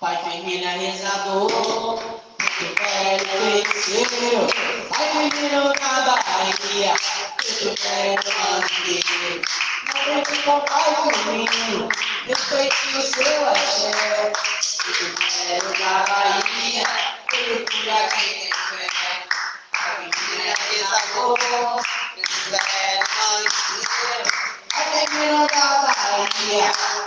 Pai Firmina rezador, muito velho venceu. Pai Firmino na Bahia, muito velho manteiro. Não vem com Pai Firmino, respeite o seu axé. Muito velho na Bahia, ele cura quem tem fé. Pai Firmina rezador, Bahia, muito velho com pai menino, respeite o seu axé. Ele da Bahia,